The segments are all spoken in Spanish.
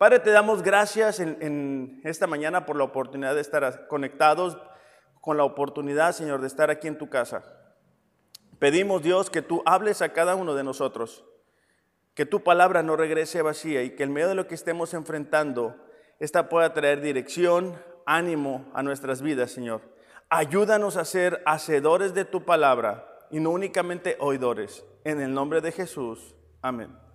Padre, te damos gracias en, esta mañana por la oportunidad de estar conectados, con la oportunidad, Señor, de estar aquí en tu casa. Pedimos, Dios, que tú hables a cada uno de nosotros, que tu palabra no regrese vacía y que en medio de lo que estemos enfrentando, esta pueda traer dirección, ánimo a nuestras vidas, Señor. Ayúdanos a ser hacedores de tu palabra y no únicamente oidores. En el nombre de Jesús. Amén.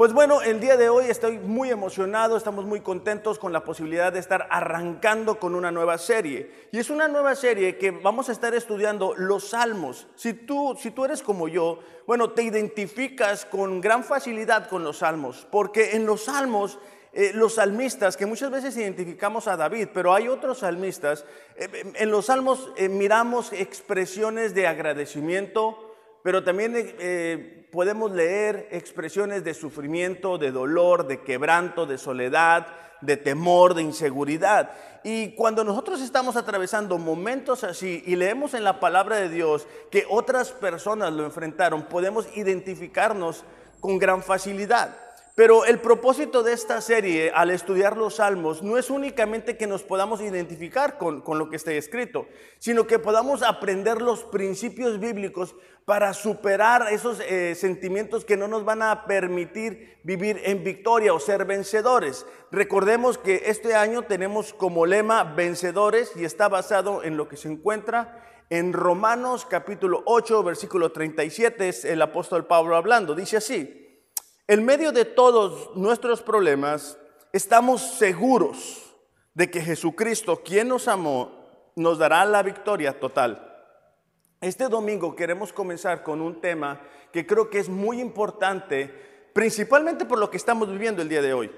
Pues bueno, el día de hoy estoy muy emocionado, estamos muy contentos con la posibilidad de estar arrancando con una nueva serie. Y es una nueva serie que vamos a estar estudiando los salmos. Si tú, si tú eres como yo, bueno, te identificas con gran facilidad con los salmos, porque en los salmos eh, los salmistas, que muchas veces identificamos a David, pero hay otros salmistas, eh, en los salmos eh, miramos expresiones de agradecimiento, pero también eh, podemos leer expresiones de sufrimiento, de dolor, de quebranto, de soledad, de temor, de inseguridad. Y cuando nosotros estamos atravesando momentos así y leemos en la palabra de Dios que otras personas lo enfrentaron, podemos identificarnos con gran facilidad. Pero el propósito de esta serie al estudiar los salmos no es únicamente que nos podamos identificar con, lo que está escrito, sino que podamos aprender los principios bíblicos para superar esos eh, sentimientos que no nos van a permitir vivir en victoria o ser vencedores. Recordemos que este año tenemos como lema vencedores y está basado en lo que se encuentra en Romanos capítulo 8, versículo 37, es el apóstol Pablo hablando. Dice así. En medio de todos nuestros problemas, estamos seguros de que Jesucristo, quien nos amó, nos dará la victoria total. Este domingo queremos comenzar con un tema que creo que es muy importante, principalmente por lo que estamos viviendo el día de hoy,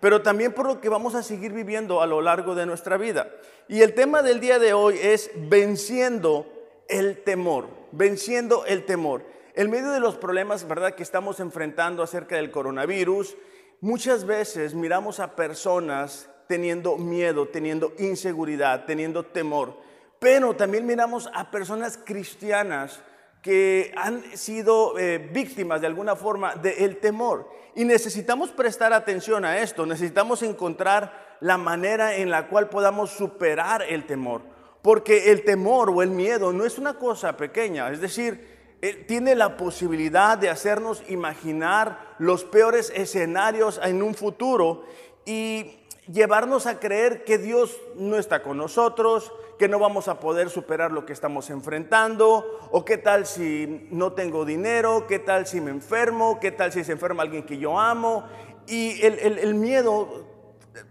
pero también por lo que vamos a seguir viviendo a lo largo de nuestra vida. Y el tema del día de hoy es venciendo el temor, venciendo el temor. En medio de los problemas, ¿verdad?, que estamos enfrentando acerca del coronavirus, muchas veces miramos a personas teniendo miedo, teniendo inseguridad, teniendo temor. Pero también miramos a personas cristianas que han sido eh, víctimas de alguna forma del temor. Y necesitamos prestar atención a esto, necesitamos encontrar la manera en la cual podamos superar el temor. Porque el temor o el miedo no es una cosa pequeña, es decir, tiene la posibilidad de hacernos imaginar los peores escenarios en un futuro y llevarnos a creer que Dios no está con nosotros, que no vamos a poder superar lo que estamos enfrentando, o qué tal si no tengo dinero, qué tal si me enfermo, qué tal si se enferma alguien que yo amo. Y el, el miedo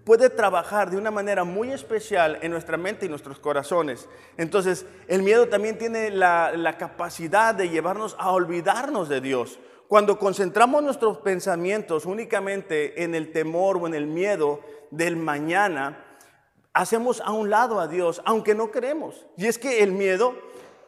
puede trabajar de una manera muy especial en nuestra mente y nuestros corazones. Entonces, el miedo también tiene la, capacidad de llevarnos a olvidarnos de Dios. Cuando concentramos nuestros pensamientos únicamente en el temor o en el miedo del mañana, hacemos a un lado a Dios, aunque no queremos. Y es que el miedo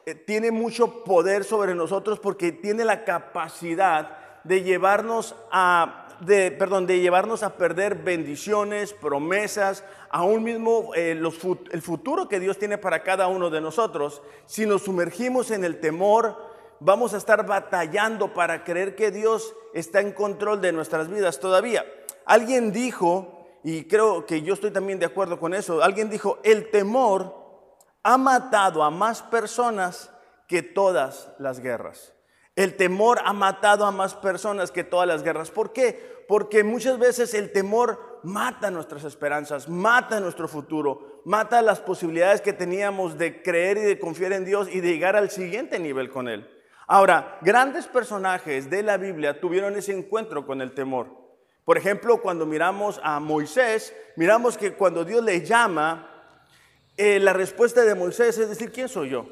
eh, tiene mucho poder sobre nosotros porque tiene la capacidad de llevarnos a de, perdón, de llevarnos a perder bendiciones, promesas, aún mismo eh, el futuro que Dios tiene para cada uno de nosotros. Si nos sumergimos en el temor, vamos a estar batallando para creer que Dios está en control de nuestras vidas todavía. Alguien dijo, y creo que yo estoy también de acuerdo con eso, alguien dijo, el temor ha matado a más personas que todas las guerras. El temor ha matado a más personas que todas las guerras. ¿Por qué? Porque muchas veces el temor mata nuestras esperanzas, mata nuestro futuro, mata las posibilidades que teníamos de creer y de confiar en Dios y de llegar al siguiente nivel con Él. Ahora, grandes personajes de la Biblia tuvieron ese encuentro con el temor. Por ejemplo, cuando miramos a Moisés, miramos que cuando Dios le llama, eh, la respuesta de Moisés es decir, ¿quién soy yo?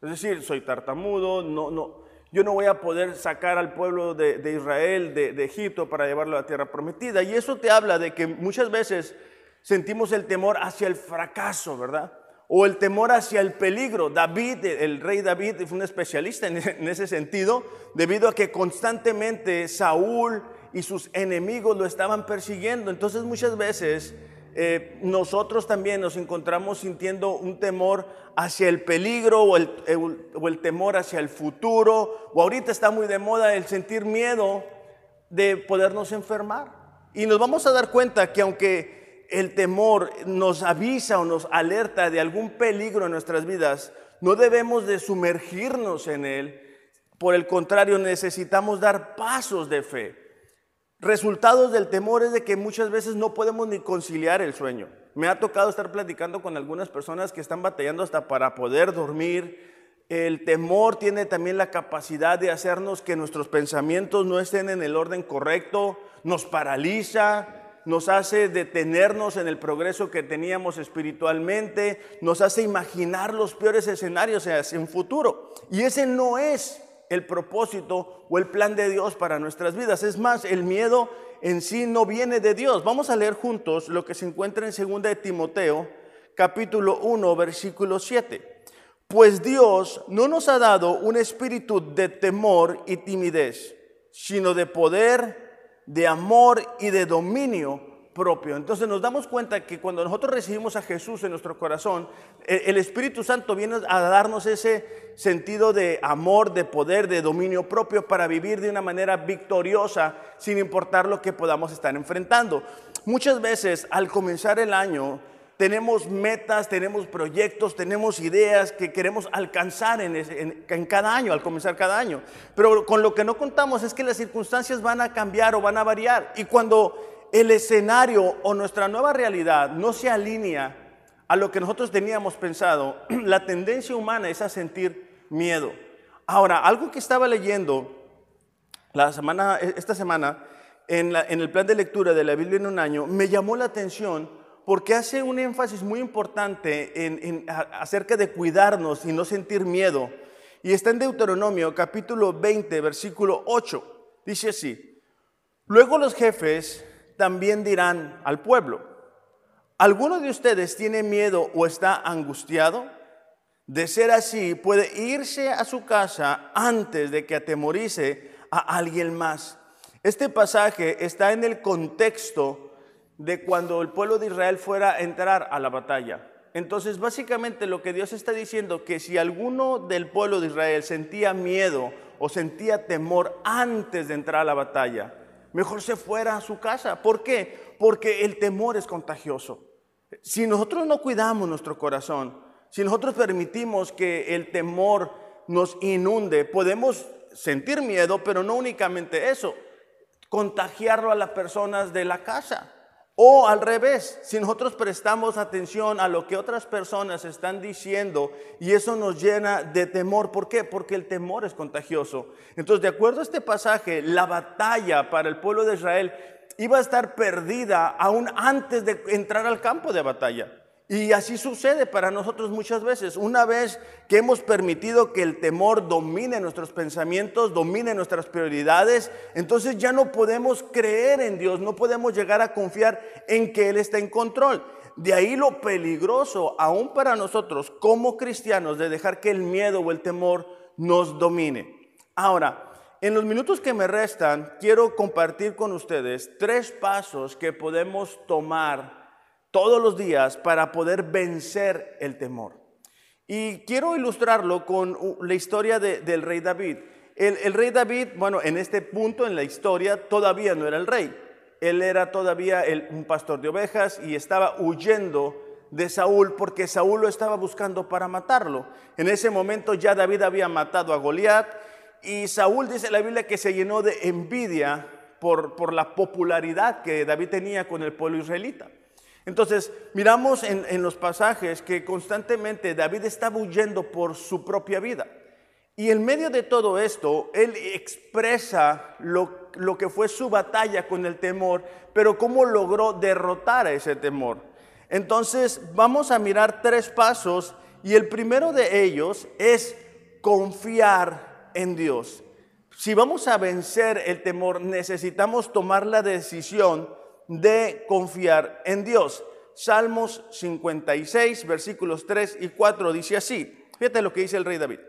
Es decir, soy tartamudo, no, no, yo no voy a poder sacar al pueblo de, Israel de, Egipto para llevarlo a la tierra prometida. Y eso te habla de que muchas veces sentimos el temor hacia el fracaso, ¿verdad? O el temor hacia el peligro. David, el rey David, fue un especialista en, en ese sentido, debido a que constantemente Saúl y sus enemigos lo estaban persiguiendo. Entonces muchas veces eh, nosotros también nos encontramos sintiendo un temor hacia el peligro o el, temor hacia el futuro, o ahorita está muy de moda el sentir miedo de podernos enfermar. Y nos vamos a dar cuenta que aunque el temor nos avisa o nos alerta de algún peligro en nuestras vidas, no debemos de sumergirnos en él. Por el contrario, necesitamos dar pasos de fe. Resultados del temor es de que muchas veces no podemos ni conciliar el sueño. Me ha tocado estar platicando con algunas personas que están batallando hasta para poder dormir, el temor tiene también la capacidad de hacernos que nuestros pensamientos no estén en el orden correcto, nos paraliza, nos hace detenernos en el progreso que teníamos espiritualmente, nos hace imaginar los peores escenarios hacia un futuro. Y ese no es el propósito o el plan de Dios para nuestras vidas. Es más, el miedo en sí no viene de Dios. Vamos a leer juntos lo que se encuentra en 2 de Timoteo, capítulo 1, versículo 7. Pues Dios no nos ha dado un espíritu de temor y timidez, sino de poder, de amor y de dominio propio. Entonces nos damos cuenta que cuando nosotros recibimos a Jesús en nuestro corazón, e, el Espíritu Santo viene a darnos ese sentido de amor, de poder, de dominio propio para vivir de una manera victoriosa sin importar lo que podamos estar enfrentando. Muchas veces al comenzar el año tenemos metas, tenemos proyectos, tenemos ideas que queremos alcanzar en, cada año, al comenzar cada año. Pero con lo que no contamos es que las circunstancias van a cambiar o van a variar. Y cuando el escenario o nuestra nueva realidad no se alinea a lo que nosotros teníamos pensado, la tendencia humana es a sentir miedo. Ahora, algo que estaba leyendo la semana, esta semana en, el plan de lectura de la Biblia en un año, me llamó la atención porque hace un énfasis muy importante acerca de cuidarnos y no sentir miedo. Y está en Deuteronomio capítulo 20, versículo 8. Dice así, luego los jefes también dirán al pueblo, ¿alguno de ustedes tiene miedo o está angustiado? De ser así, puede irse a su casa antes de que atemorice a alguien más. Este pasaje está en el contexto de cuando el pueblo de Israel fuera a entrar a la batalla. Entonces, básicamente lo que Dios está diciendo, que si alguno del pueblo de Israel sentía miedo o sentía temor antes de entrar a la batalla, mejor se fuera a su casa. ¿Por qué? Porque el temor es contagioso. Si nosotros no cuidamos nuestro corazón, si nosotros permitimos que el temor nos inunde, podemos sentir miedo, pero no únicamente eso, contagiarlo a las personas de la casa. O al revés, si nosotros prestamos atención a lo que otras personas están diciendo y eso nos llena de temor, ¿por qué? Porque el temor es contagioso. Entonces, de acuerdo a este pasaje, la batalla para el pueblo de Israel iba a estar perdida aún antes de entrar al campo de batalla. Y así sucede para nosotros muchas veces. Una vez que hemos permitido que el temor domine nuestros pensamientos, domine nuestras prioridades, entonces ya no podemos creer en Dios, no podemos llegar a confiar en que Él está en control. De ahí lo peligroso, aún para nosotros como cristianos, de dejar que el miedo o el temor nos domine. Ahora, en los minutos que me restan, quiero compartir con ustedes tres pasos que podemos tomar todos los días para poder vencer el temor. Y quiero ilustrarlo con la historia del rey David. El, rey David, bueno, en este punto en la historia todavía no era el rey. Él era todavía un pastor de ovejas y estaba huyendo de Saúl porque Saúl lo estaba buscando para matarlo. En ese momento ya David había matado a Goliat y Saúl dice en la Biblia que se llenó de envidia por, por la popularidad que David tenía con el pueblo israelita. Entonces, miramos en, los pasajes que constantemente David estaba huyendo por su propia vida. Y en medio de todo esto, él expresa lo, lo, que fue su batalla con el temor, pero cómo logró derrotar a ese temor. Entonces, vamos a mirar tres pasos y el primero de ellos es confiar en Dios. Si vamos a vencer el temor, necesitamos tomar la decisión de confiar en Dios. Salmos 56, versículos 3 y 4 dice así. Fíjate lo que dice el rey David.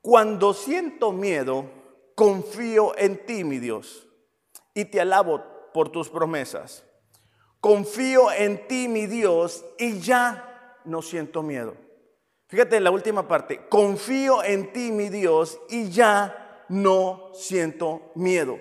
Cuando siento miedo, confío en ti, mi Dios, y te alabo por tus promesas. Confío en ti, mi Dios, y ya no siento miedo. Fíjate en la última parte. Confío en ti, mi Dios, y ya no siento miedo.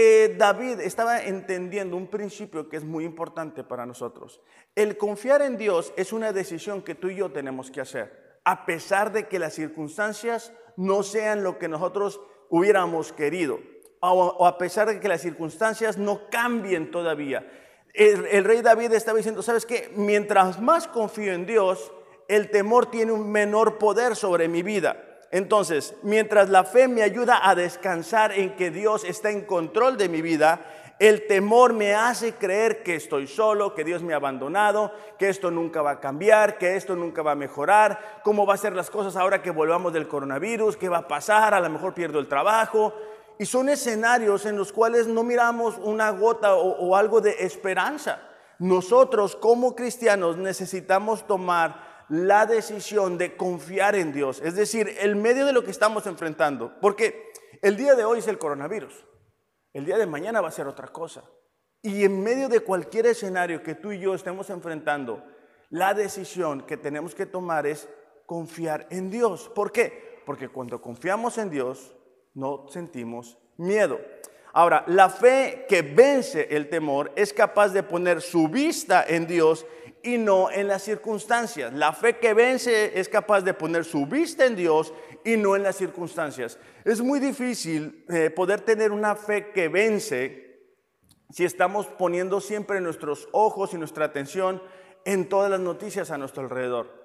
Eh, David estaba entendiendo un principio que es muy importante para nosotros. El confiar en Dios es una decisión que tú y yo tenemos que hacer, a pesar de que las circunstancias no sean lo que nosotros hubiéramos querido, o, a pesar de que las circunstancias no cambien todavía. El, el rey David estaba diciendo, ¿sabes qué? Mientras más confío en Dios, el temor tiene un menor poder sobre mi vida. Entonces, mientras la fe me ayuda a descansar en que Dios está en control de mi vida, el temor me hace creer que estoy solo, que Dios me ha abandonado, que esto nunca va a cambiar, que esto nunca va a mejorar, cómo va a ser las cosas ahora que volvamos del coronavirus, qué va a pasar, a lo mejor pierdo el trabajo. Y son escenarios en los cuales no miramos una gota o, o algo de esperanza. Nosotros como cristianos necesitamos tomar la decisión de confiar en Dios, es decir, el medio de lo que estamos enfrentando, porque el día de hoy es el coronavirus, el día de mañana va a ser otra cosa. Y en medio de cualquier escenario que tú y yo estemos enfrentando, la decisión que tenemos que tomar es confiar en Dios. ¿Por qué? Porque cuando confiamos en Dios, no sentimos miedo. Ahora, la fe que vence el temor es capaz de poner su vista en Dios y no en las circunstancias. La fe que vence es capaz de poner su vista en Dios y no en las circunstancias. Es muy difícil eh, poder tener una fe que vence si estamos poniendo siempre nuestros ojos y nuestra atención en todas las noticias a nuestro alrededor.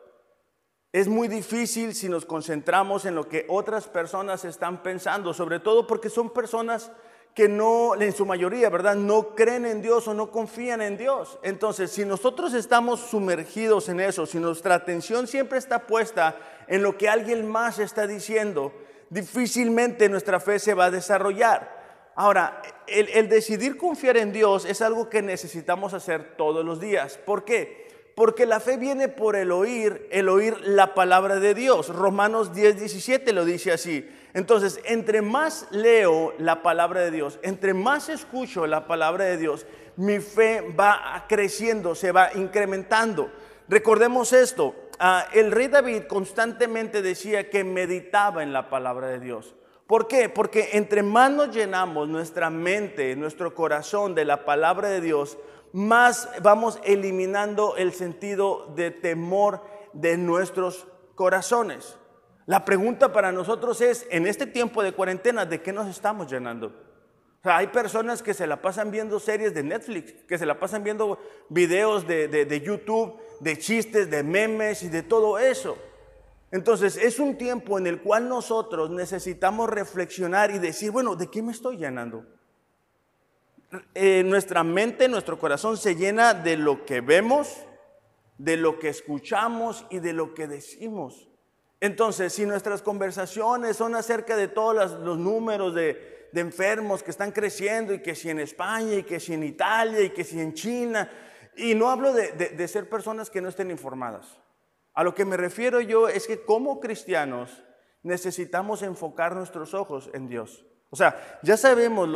Es muy difícil si nos concentramos en lo que otras personas están pensando, sobre todo porque son personas que no, en su mayoría, ¿verdad? No creen en Dios o no confían en Dios. Entonces, si nosotros estamos sumergidos en eso, si nuestra atención siempre está puesta en lo que alguien más está diciendo, difícilmente nuestra fe se va a desarrollar. Ahora, el, decidir confiar en Dios es algo que necesitamos hacer todos los días. ¿Por qué? Porque la fe viene por el oír, el oír la palabra de Dios. Romanos 10, 17 lo dice así. Entonces, entre más leo la palabra de Dios, entre más escucho la palabra de Dios, mi fe va creciendo, se va incrementando. Recordemos esto, ah, el rey David constantemente decía que meditaba en la palabra de Dios. ¿Por qué? Porque entre más nos llenamos nuestra mente, nuestro corazón de la palabra de Dios, más vamos eliminando el sentido de temor de nuestros corazones. La pregunta para nosotros es, en este tiempo de cuarentena, ¿de qué nos estamos llenando? Hay personas que se la pasan viendo series de Netflix, que se la pasan viendo videos de, de YouTube, de chistes, de memes y de todo eso. Entonces, es un tiempo en el cual nosotros necesitamos reflexionar y decir, bueno, ¿de qué me estoy llenando? Eh, nuestra mente, nuestro corazón se llena de lo que vemos, de lo que escuchamos y de lo que decimos. Entonces, si nuestras conversaciones son acerca de todos los, números de, enfermos que están creciendo y que si en España y que si en Italia y que si en China, y no hablo de ser personas que no estén informadas. A lo que me refiero yo es que como cristianos necesitamos enfocar nuestros ojos en Dios. O sea, ya sabemos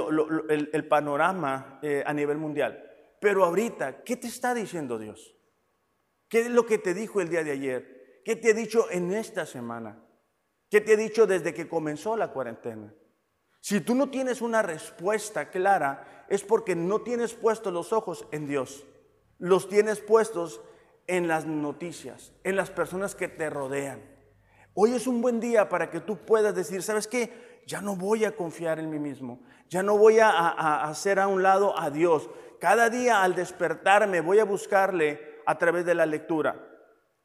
el, panorama eh, a nivel mundial, pero ahorita, ¿qué te está diciendo Dios? ¿Qué es lo que te dijo el día de ayer? ¿Qué te ha dicho en esta semana? ¿Qué te ha dicho desde que comenzó la cuarentena? Si tú no tienes una respuesta clara, es porque no tienes puestos los ojos en Dios. Los tienes puestos en las noticias, en las personas que te rodean. Hoy es un buen día para que tú puedas decir, ¿sabes qué? ya no voy a confiar en mí mismo, ya no voy a, hacer a un lado a Dios. Cada día al despertarme voy a buscarle a través de la lectura.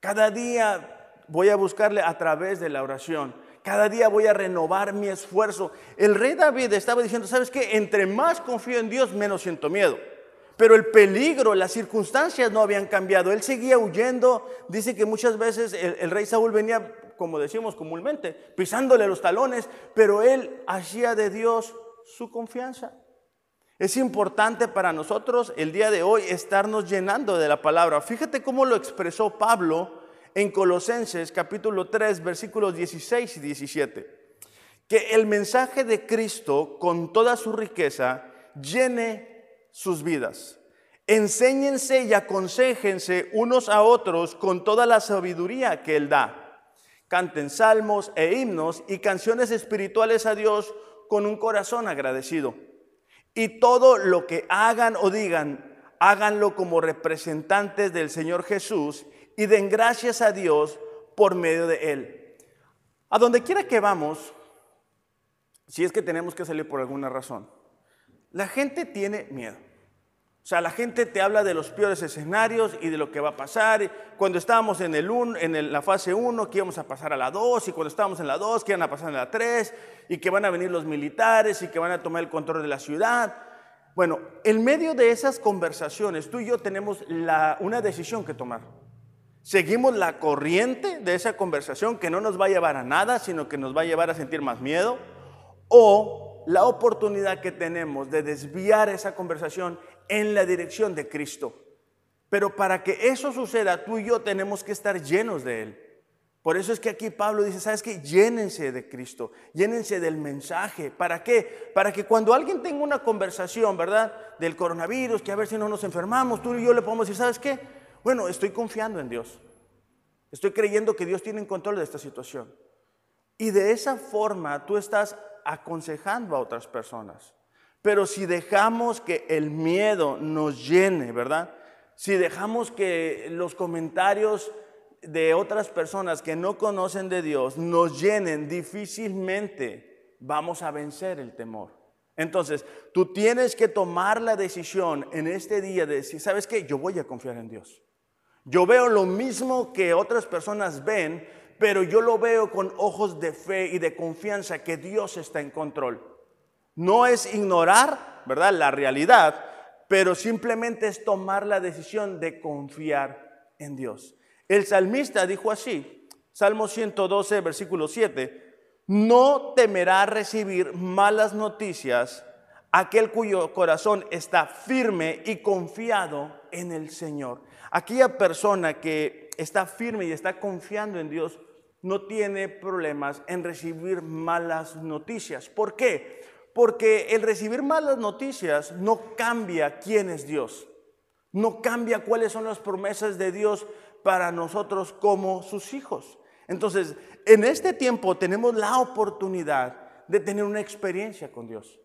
Cada día voy a buscarle a través de la oración. Cada día voy a renovar mi esfuerzo. El rey David estaba diciendo, ¿sabes qué? Entre más confío en Dios, menos siento miedo. Pero el peligro, las circunstancias no habían cambiado. Él seguía huyendo. Dice que muchas veces el rey Saúl venía como decimos comúnmente, pisándole los talones, pero él hacía de Dios su confianza. Es importante para nosotros el día de hoy estarnos llenando de la palabra. Fíjate cómo lo expresó Pablo en Colosenses capítulo 3 versículos 16 y 17. Que el mensaje de Cristo con toda su riqueza llene sus vidas. Enséñense y aconsejense unos a otros con toda la sabiduría que Él da canten salmos e himnos y canciones espirituales a Dios con un corazón agradecido. Y todo lo que hagan o digan, háganlo como representantes del Señor Jesús y den gracias a Dios por medio de Él. A donde quiera que vamos, si es que tenemos que salir por alguna razón, la gente tiene miedo. O sea, la gente te habla de los peores escenarios y de lo que va a pasar. Cuando estábamos en, el en la fase 1, que íbamos a pasar a la 2, y cuando estábamos en la 2, que iban a pasar en la 3, y que van a venir los militares y que van a tomar el control de la ciudad. Bueno, en medio de esas conversaciones, tú y yo tenemos una decisión que tomar. Seguimos la corriente de esa conversación que no nos va a llevar a nada, sino que nos va a llevar a sentir más miedo, o la oportunidad que tenemos de desviar esa conversación en la dirección de Cristo. Pero para que eso suceda, tú y yo tenemos que estar llenos de Él. Por eso es que aquí Pablo dice, ¿sabes qué? Llénense de Cristo, llénense del mensaje. ¿Para qué? Para que cuando alguien tenga una conversación, ¿verdad? Del coronavirus, que a ver si no nos enfermamos, tú y yo le podemos decir, ¿sabes qué? Bueno, estoy confiando en Dios. Estoy creyendo que Dios tiene en control de esta situación. Y de esa forma tú estás aconsejando a otras personas. Pero si dejamos que el miedo nos llene, ¿verdad? Si dejamos que los comentarios de otras personas que no conocen de Dios nos llenen, difícilmente vamos a vencer el temor. Entonces, tú tienes que tomar la decisión en este día de decir, ¿sabes qué? Yo voy a confiar en Dios. Yo veo lo mismo que otras personas ven, pero yo lo veo con ojos de fe y de confianza que Dios está en control. No es ignorar, ¿verdad? La realidad, pero simplemente es tomar la decisión de confiar en Dios. El salmista dijo así, Salmo 112, versículo 7, no temerá recibir malas noticias aquel cuyo corazón está firme y confiado en el Señor. Aquella persona que está firme y está confiando en Dios no tiene problemas en recibir malas noticias. ¿Por qué? Porque el recibir malas noticias no cambia quién es Dios. No cambia cuáles son las promesas de Dios para nosotros como sus hijos. Entonces, en este tiempo tenemos la oportunidad de tener una experiencia con Dios.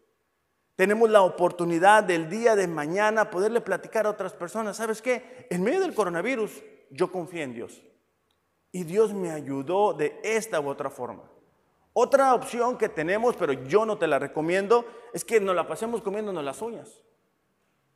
Tenemos la oportunidad del día de mañana poderle platicar a otras personas. ¿Sabes qué? En medio del coronavirus, yo confié en Dios. Y Dios me ayudó de esta u otra forma. Otra opción que tenemos, pero yo no te la recomiendo, es que nos la pasemos comiéndonos las uñas.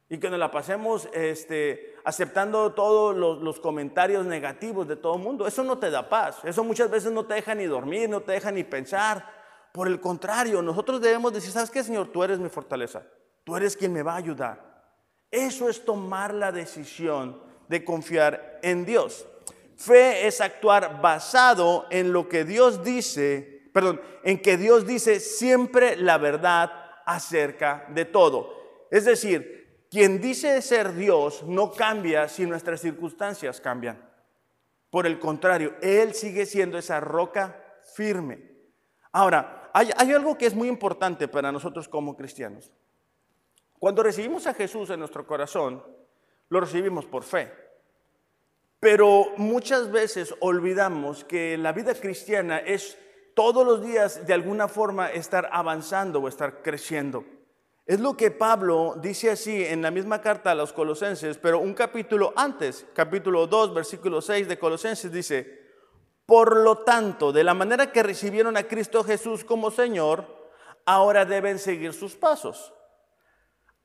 Y que nos la pasemos este, aceptando todos los, comentarios negativos de todo el mundo. Eso no te da paz. Eso muchas veces no te deja ni dormir, no te deja ni pensar. Por el contrario, nosotros debemos decir, ¿sabes qué, Señor? Tú eres mi fortaleza. Tú eres quien me va a ayudar. Eso es tomar la decisión de confiar en Dios. Fe es actuar basado en lo que Dios dice perdón, en que Dios dice siempre la verdad acerca de todo. Es decir, quien dice ser Dios no cambia si nuestras circunstancias cambian. Por el contrario, Él sigue siendo esa roca firme. Ahora, hay, hay algo que es muy importante para nosotros como cristianos. Cuando recibimos a Jesús en nuestro corazón, lo recibimos por fe. Pero muchas veces olvidamos que la vida cristiana es todos los días de alguna forma estar avanzando o estar creciendo. Es lo que Pablo dice así en la misma carta a los colosenses, pero un capítulo antes, capítulo 2, versículo 6 de Colosenses dice, por lo tanto, de la manera que recibieron a Cristo Jesús como Señor, ahora deben seguir sus pasos.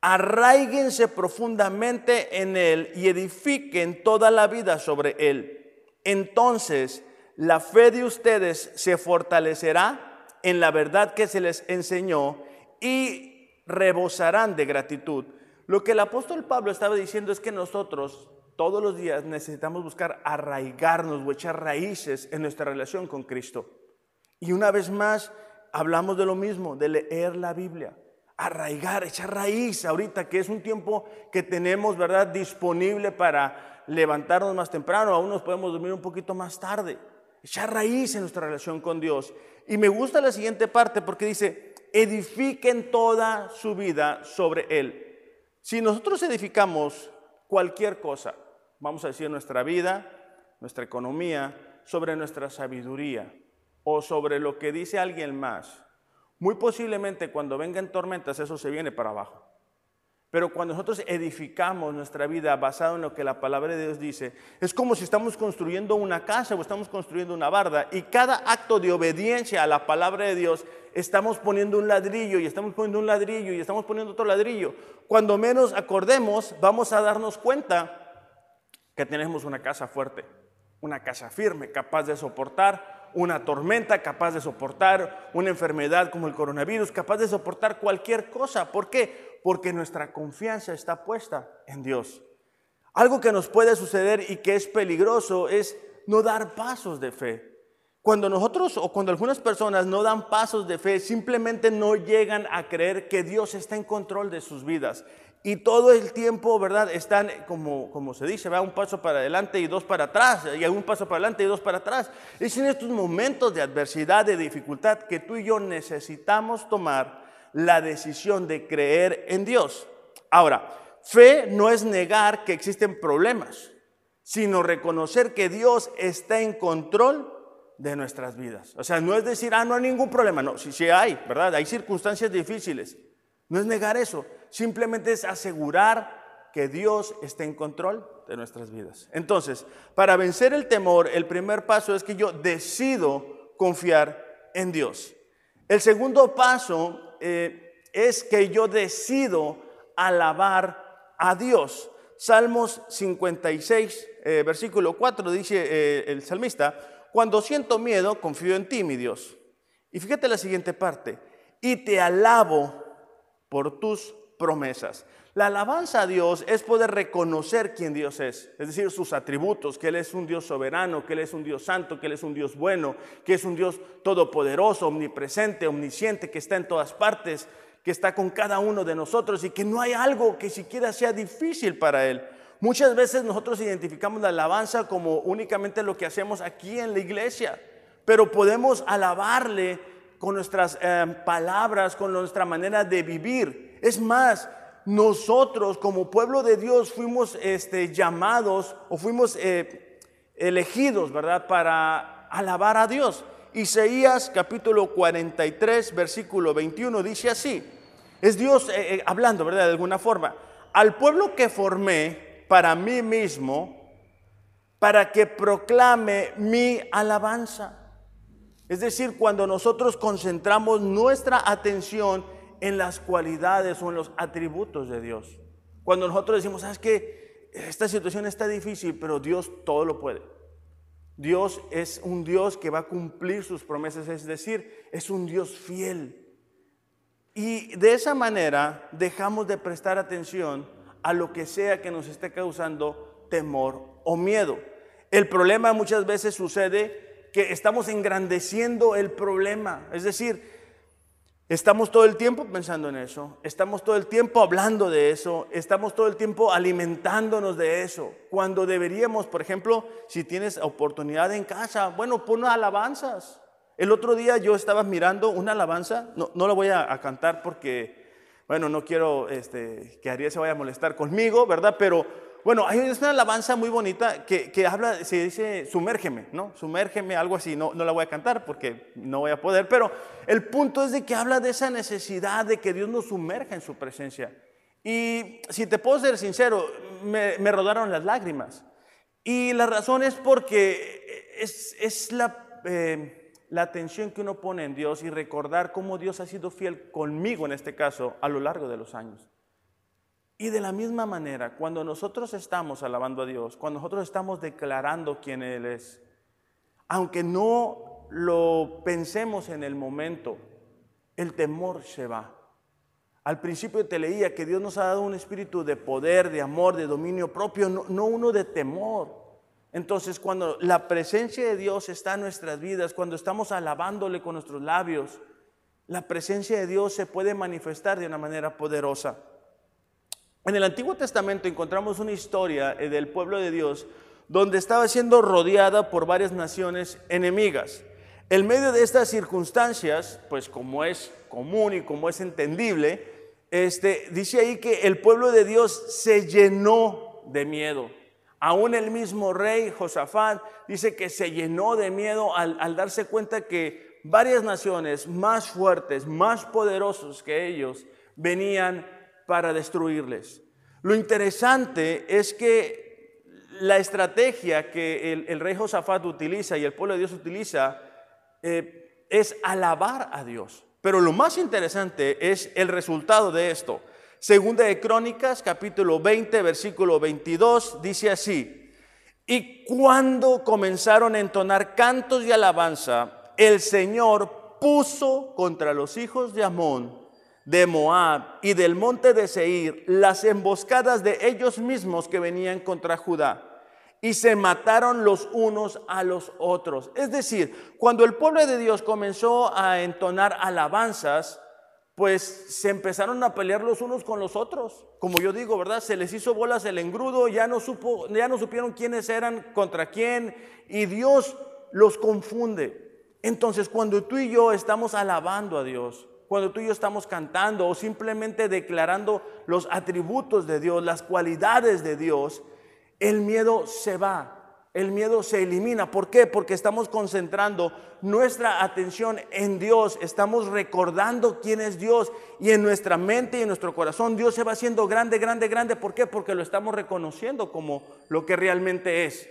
Arraíguense profundamente en Él y edifiquen toda la vida sobre Él. Entonces, la fe de ustedes se fortalecerá en la verdad que se les enseñó y rebosarán de gratitud. Lo que el apóstol Pablo estaba diciendo es que nosotros todos los días necesitamos buscar arraigarnos o echar raíces en nuestra relación con Cristo. Y una vez más, hablamos de lo mismo, de leer la Biblia. Arraigar, echar raíz ahorita, que es un tiempo que tenemos, ¿verdad?, disponible para levantarnos más temprano, aún nos podemos dormir un poquito más tarde echar raíz en nuestra relación con Dios. Y me gusta la siguiente parte porque dice, edifiquen toda su vida sobre Él. Si nosotros edificamos cualquier cosa, vamos a decir nuestra vida, nuestra economía, sobre nuestra sabiduría o sobre lo que dice alguien más, muy posiblemente cuando vengan tormentas eso se viene para abajo. Pero cuando nosotros edificamos nuestra vida basado en lo que la palabra de Dios dice, es como si estamos construyendo una casa o estamos construyendo una barda y cada acto de obediencia a la palabra de Dios estamos poniendo un ladrillo y estamos poniendo un ladrillo y estamos poniendo otro ladrillo. Cuando menos acordemos, vamos a darnos cuenta que tenemos una casa fuerte, una casa firme, capaz de soportar una tormenta, capaz de soportar una enfermedad como el coronavirus, capaz de soportar cualquier cosa. ¿Por qué? Porque nuestra confianza está puesta en Dios. Algo que nos puede suceder y que es peligroso es no dar pasos de fe. Cuando nosotros o cuando algunas personas no dan pasos de fe, simplemente no llegan a creer que Dios está en control de sus vidas y todo el tiempo, ¿verdad? Están, como, como se dice, va un paso para adelante y dos para atrás, y un paso para adelante y dos para atrás. Es en estos momentos de adversidad, de dificultad, que tú y yo necesitamos tomar la decisión de creer en Dios. Ahora, fe no es negar que existen problemas, sino reconocer que Dios está en control de nuestras vidas. O sea, no es decir, ah, no hay ningún problema, no, sí, sí hay, ¿verdad? Hay circunstancias difíciles. No es negar eso, simplemente es asegurar que Dios está en control de nuestras vidas. Entonces, para vencer el temor, el primer paso es que yo decido confiar en Dios. El segundo paso eh, es que yo decido alabar a Dios. Salmos 56, eh, versículo 4, dice eh, el salmista, cuando siento miedo, confío en ti, mi Dios. Y fíjate la siguiente parte, y te alabo por tus promesas. La alabanza a Dios es poder reconocer quién Dios es, es decir, sus atributos, que Él es un Dios soberano, que Él es un Dios santo, que Él es un Dios bueno, que es un Dios todopoderoso, omnipresente, omnisciente, que está en todas partes, que está con cada uno de nosotros y que no hay algo que siquiera sea difícil para Él. Muchas veces nosotros identificamos la alabanza como únicamente lo que hacemos aquí en la iglesia, pero podemos alabarle con nuestras eh, palabras, con nuestra manera de vivir. Es más, nosotros como pueblo de Dios fuimos este, llamados o fuimos eh, elegidos, ¿verdad?, para alabar a Dios. Isaías capítulo 43, versículo 21 dice así, es Dios eh, hablando, ¿verdad?, de alguna forma, al pueblo que formé para mí mismo, para que proclame mi alabanza. Es decir, cuando nosotros concentramos nuestra atención en las cualidades o en los atributos de Dios. Cuando nosotros decimos, sabes que esta situación está difícil, pero Dios todo lo puede. Dios es un Dios que va a cumplir sus promesas, es decir, es un Dios fiel. Y de esa manera dejamos de prestar atención a lo que sea que nos esté causando temor o miedo. El problema muchas veces sucede que estamos engrandeciendo el problema. Es decir, estamos todo el tiempo pensando en eso, estamos todo el tiempo hablando de eso, estamos todo el tiempo alimentándonos de eso. Cuando deberíamos, por ejemplo, si tienes oportunidad en casa, bueno, pon alabanzas. El otro día yo estaba mirando una alabanza, no, no la voy a, cantar porque, bueno, no quiero este, que Ariel se vaya a molestar conmigo, ¿verdad? Pero bueno, hay una alabanza muy bonita que, habla, se dice, sumérgeme, ¿no? Sumérgeme, algo así, no, no la voy a cantar porque no voy a poder, pero el punto es de que habla de esa necesidad de que Dios nos sumerja en su presencia. Y si te puedo ser sincero, me, rodaron las lágrimas. Y la razón es porque es, la, eh, la atención que uno pone en Dios y recordar cómo Dios ha sido fiel conmigo en este caso a lo largo de los años. Y de la misma manera, cuando nosotros estamos alabando a Dios, cuando nosotros estamos declarando quién Él es, aunque no lo pensemos en el momento, el temor se va. Al principio te leía que Dios nos ha dado un espíritu de poder, de amor, de dominio propio, no, uno de temor. Entonces, cuando la presencia de Dios está en nuestras vidas, cuando estamos alabándole con nuestros labios, la presencia de Dios se puede manifestar de una manera poderosa. En el Antiguo Testamento encontramos una historia eh, del pueblo de Dios donde estaba siendo rodeada por varias naciones enemigas. En medio de estas circunstancias, pues como es común y como es entendible, este, dice ahí que el pueblo de Dios se llenó de miedo. Aún el mismo rey Josafat dice que se llenó de miedo al, darse cuenta que varias naciones más fuertes, más poderosos que ellos, venían para destruirles. Lo interesante es que la estrategia que el, rey Josafat utiliza y el pueblo de Dios utiliza eh, es alabar a Dios. Pero lo más interesante es el resultado de esto. Segunda de Crónicas, capítulo 20, versículo 22, dice así, y cuando comenzaron a entonar cantos de alabanza, el Señor puso contra los hijos de Amón, de Moab y del monte de Seir las emboscadas de ellos mismos que venían contra Judá y se mataron los unos a los otros. Es decir, cuando el pueblo de Dios comenzó a entonar alabanzas, pues se empezaron a pelear los unos con los otros. Como yo digo, ¿verdad? Se les hizo bolas el engrudo, ya no, supo, ya no supieron quiénes eran contra quién y Dios los confunde. Entonces, cuando tú y yo estamos alabando a Dios, cuando tú y yo estamos cantando o simplemente declarando los atributos de Dios, las cualidades de Dios, el miedo se va, el miedo se elimina. ¿Por qué? Porque estamos concentrando nuestra atención en Dios, estamos recordando quién es Dios y en nuestra mente y en nuestro corazón Dios se va haciendo grande, grande, grande. ¿Por qué? Porque lo estamos reconociendo como lo que realmente es.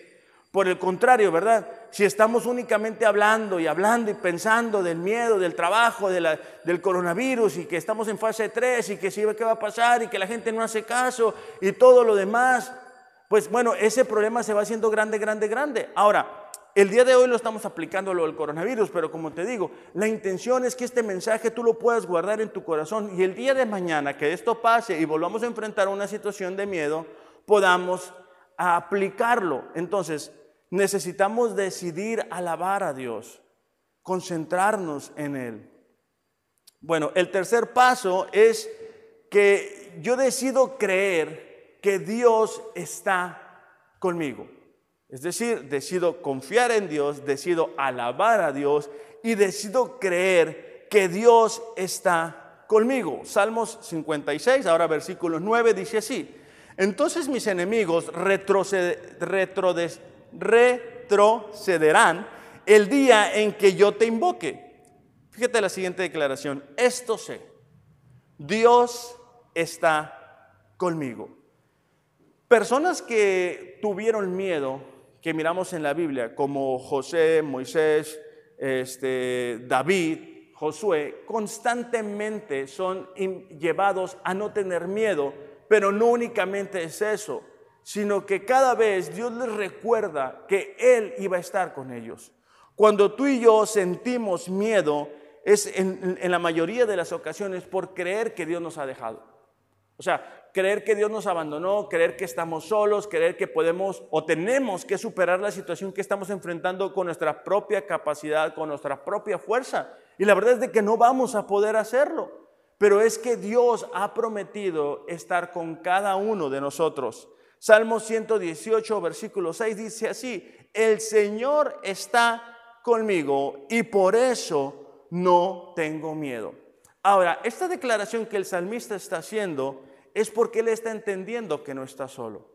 Por el contrario, ¿verdad? Si estamos únicamente hablando y hablando y pensando del miedo, del trabajo, del coronavirus y que estamos en fase 3 y que si qué va a pasar y que la gente no hace caso y todo lo demás, pues bueno, ese problema se va haciendo grande, grande, grande. Ahora, el día de hoy lo estamos aplicando lo del coronavirus, pero como te digo, la intención es que este mensaje tú lo puedas guardar en tu corazón y el día de mañana que esto pase y volvamos a enfrentar una situación de miedo, podamos aplicarlo. Entonces, necesitamos decidir alabar a Dios, concentrarnos en Él. Bueno, el tercer paso es que yo decido creer que Dios está conmigo. Es decir, decido confiar en Dios, decido alabar a Dios y decido creer que Dios está conmigo. Salmos 56, ahora versículo 9 dice así. Entonces mis enemigos retrocederán el día en que yo te invoque. Fíjate la siguiente declaración. Esto sé, Dios está conmigo. Personas que tuvieron miedo, que miramos en la Biblia, como José, Moisés, este, David, Josué, constantemente son llevados a no tener miedo, pero no únicamente es eso, sino que cada vez Dios les recuerda que Él iba a estar con ellos. Cuando tú y yo sentimos miedo, es en, la mayoría de las ocasiones por creer que Dios nos ha dejado. O sea, creer que Dios nos abandonó, creer que estamos solos, creer que podemos o tenemos que superar la situación que estamos enfrentando con nuestra propia capacidad, con nuestra propia fuerza. Y la verdad es de que no vamos a poder hacerlo. Pero es que Dios ha prometido estar con cada uno de nosotros. Salmo 118, versículo 6 dice así, el Señor está conmigo y por eso no tengo miedo. Ahora, esta declaración que el salmista está haciendo es porque Él está entendiendo que no está solo.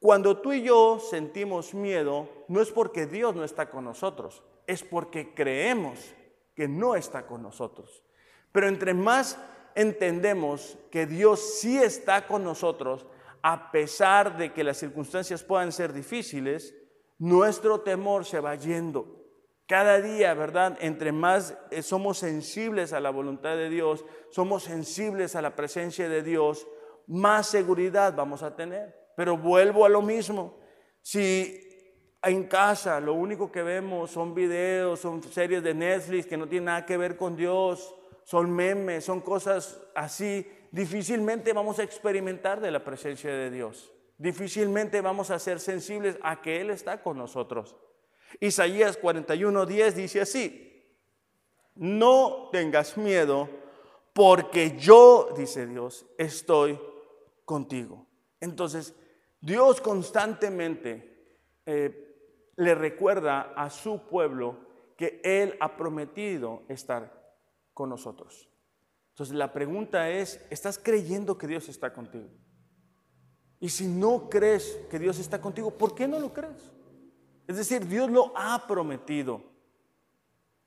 Cuando tú y yo sentimos miedo, no es porque Dios no está con nosotros, es porque creemos que no está con nosotros. Pero entre más entendemos que Dios sí está con nosotros, a pesar de que las circunstancias puedan ser difíciles, nuestro temor se va yendo. Cada día, ¿verdad? Entre más eh, somos sensibles a la voluntad de Dios, somos sensibles a la presencia de Dios, más seguridad vamos a tener. Pero vuelvo a lo mismo. Si en casa lo único que vemos son videos, son series de Netflix que no tienen nada que ver con Dios, son memes, son cosas así, difícilmente vamos a experimentar de la presencia de Dios. Difícilmente vamos a ser sensibles a que Él está con nosotros. Isaías 41:10 dice así, no tengas miedo porque yo, dice Dios, estoy contigo. Entonces, Dios constantemente eh, le recuerda a su pueblo que Él ha prometido estar con nosotros. Entonces, la pregunta es, ¿estás creyendo que Dios está contigo? Y si no crees que Dios está contigo, ¿por qué no lo crees? Es decir, Dios lo ha prometido.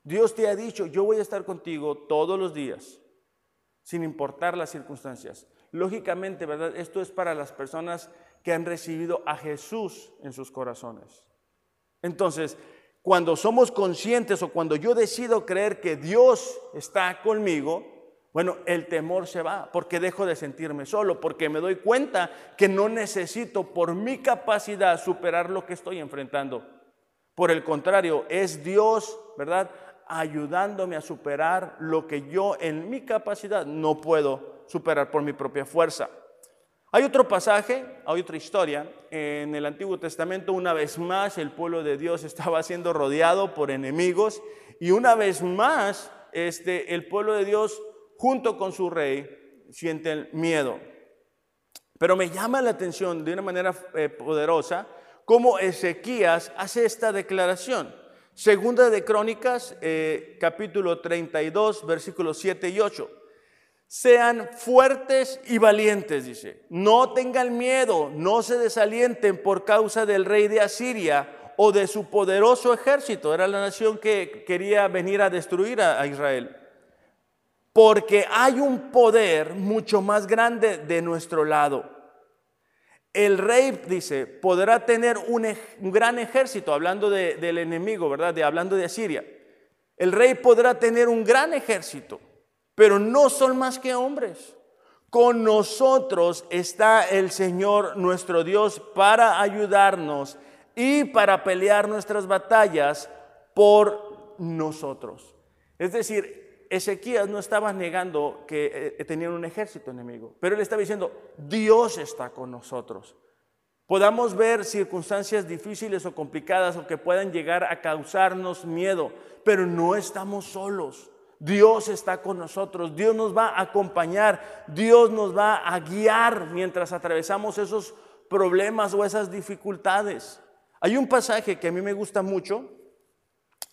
Dios te ha dicho, yo voy a estar contigo todos los días. sin importar las circunstancias. Lógicamente, ¿verdad? Esto es para las personas que han recibido a Jesús en sus corazones. Entonces, cuando somos conscientes o cuando yo decido creer que Dios está conmigo, bueno, el temor se va porque dejo de sentirme solo, porque me doy cuenta que no necesito por mi capacidad superar lo que estoy enfrentando. Por el contrario, es Dios, ¿verdad? Ayudándome a superar lo que yo en mi capacidad no puedo superar por mi propia fuerza. Hay otro pasaje, hay otra historia. En el Antiguo Testamento, una vez más, el pueblo de Dios estaba siendo rodeado por enemigos y una vez más, este, el pueblo de Dios junto con su rey, sienten miedo. Pero me llama la atención de una manera eh, poderosa cómo Ezequías hace esta declaración. Segunda de Crónicas, eh, capítulo 32, versículos 7 y 8. Sean fuertes y valientes, dice. No tengan miedo, no se desalienten por causa del rey de Asiria o de su poderoso ejército. Era la nación que quería venir a destruir a Israel porque hay un poder mucho más grande de nuestro lado. El rey, dice, podrá tener un, gran ejército, hablando del enemigo, ¿verdad? De, hablando de Asiria. El rey podrá tener un gran ejército, pero no son más que hombres. Con nosotros está el Señor nuestro Dios para ayudarnos y para pelear nuestras batallas por nosotros. Es decir, Ezequías no estaba negando que eh, tenían un ejército enemigo, pero él estaba diciendo, Dios está con nosotros. Podamos ver circunstancias difíciles o complicadas o que puedan llegar a causarnos miedo, pero no estamos solos. Dios está con nosotros, Dios nos va a acompañar, Dios nos va a guiar mientras atravesamos esos problemas o esas dificultades. Hay un pasaje que a mí me gusta mucho,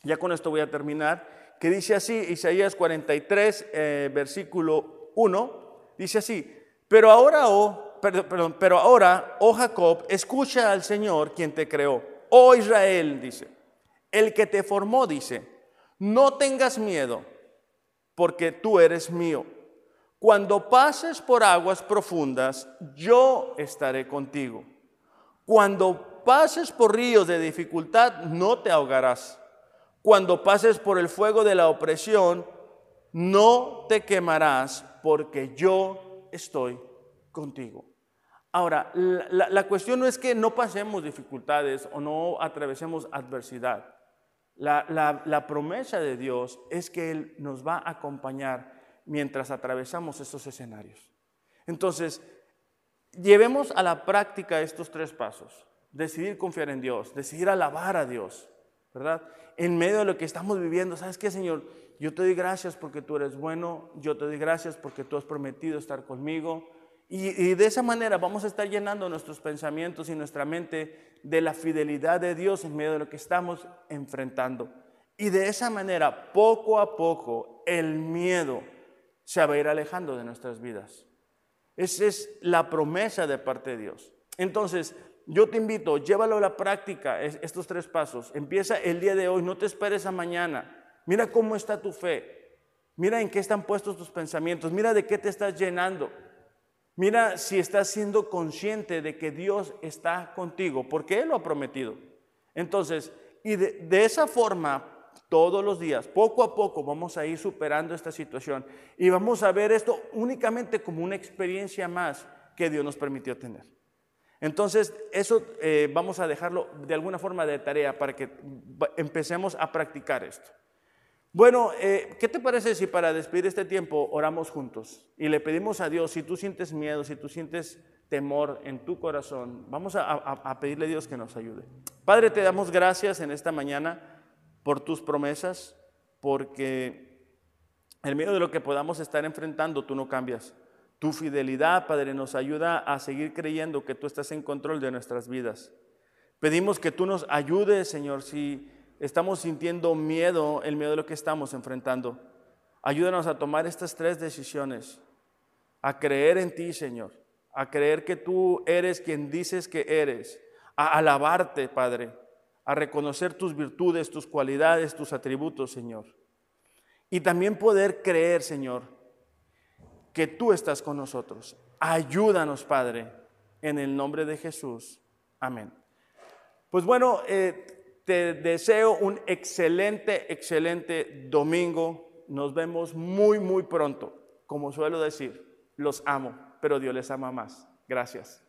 ya con esto voy a terminar, que dice así, Isaías 43, eh, versículo 1, dice así, pero ahora, oh, perdón, pero ahora, oh Jacob, escucha al Señor quien te creó. Oh Israel, dice, el que te formó, dice, no tengas miedo, porque tú eres mío. Cuando pases por aguas profundas, yo estaré contigo. Cuando pases por ríos de dificultad, no te ahogarás cuando pases por el fuego de la opresión, no te quemarás porque yo estoy contigo. Ahora, la, cuestión no es que no pasemos dificultades o no atravesemos adversidad. La, la, promesa de Dios es que Él nos va a acompañar mientras atravesamos estos escenarios. Entonces, llevemos a la práctica estos tres pasos. Decidir confiar en Dios, decidir alabar a Dios, ¿verdad? En medio de lo que estamos viviendo, ¿sabes qué, Señor? Yo te doy gracias porque tú eres bueno, yo te doy gracias porque tú has prometido estar conmigo. Y, de esa manera vamos a estar llenando nuestros pensamientos y nuestra mente de la fidelidad de Dios en medio de lo que estamos enfrentando. Y de esa manera, poco a poco, el miedo se va a ir alejando de nuestras vidas. Esa es la promesa de parte de Dios. Entonces, yo te invito, llévalo a la práctica, estos tres pasos. Empieza el día de hoy, no te esperes a mañana. Mira cómo está tu fe. Mira en qué están puestos tus pensamientos. Mira de qué te estás llenando. Mira si estás siendo consciente de que Dios está contigo, porque Él lo ha prometido. Entonces, y de, de esa forma, todos los días, poco a poco, vamos a ir superando esta situación y vamos a ver esto únicamente como una experiencia más que Dios nos permitió tener. Entonces, eso eh, vamos a dejarlo de alguna forma de tarea para que empecemos a practicar esto. Bueno, eh, ¿qué te parece si para despedir este tiempo oramos juntos y le pedimos a Dios, si tú sientes miedo, si tú sientes temor en tu corazón, vamos a, a pedirle a Dios que nos ayude. Padre, te damos gracias en esta mañana por tus promesas, porque en medio de lo que podamos estar enfrentando, tú no cambias. Tu fidelidad, Padre, nos ayuda a seguir creyendo que tú estás en control de nuestras vidas. Pedimos que tú nos ayudes, Señor, si estamos sintiendo miedo, el miedo de lo que estamos enfrentando. Ayúdanos a tomar estas tres decisiones, a creer en ti, Señor, a creer que tú eres quien dices que eres, a alabarte, Padre, a reconocer tus virtudes, tus cualidades, tus atributos, Señor. Y también poder creer, Señor, que tú estás con nosotros. Ayúdanos, Padre, en el nombre de Jesús. Amén. Pues bueno, eh, te deseo un excelente, excelente domingo. Nos vemos muy, muy pronto. Como suelo decir, los amo, pero Dios les ama más. Gracias.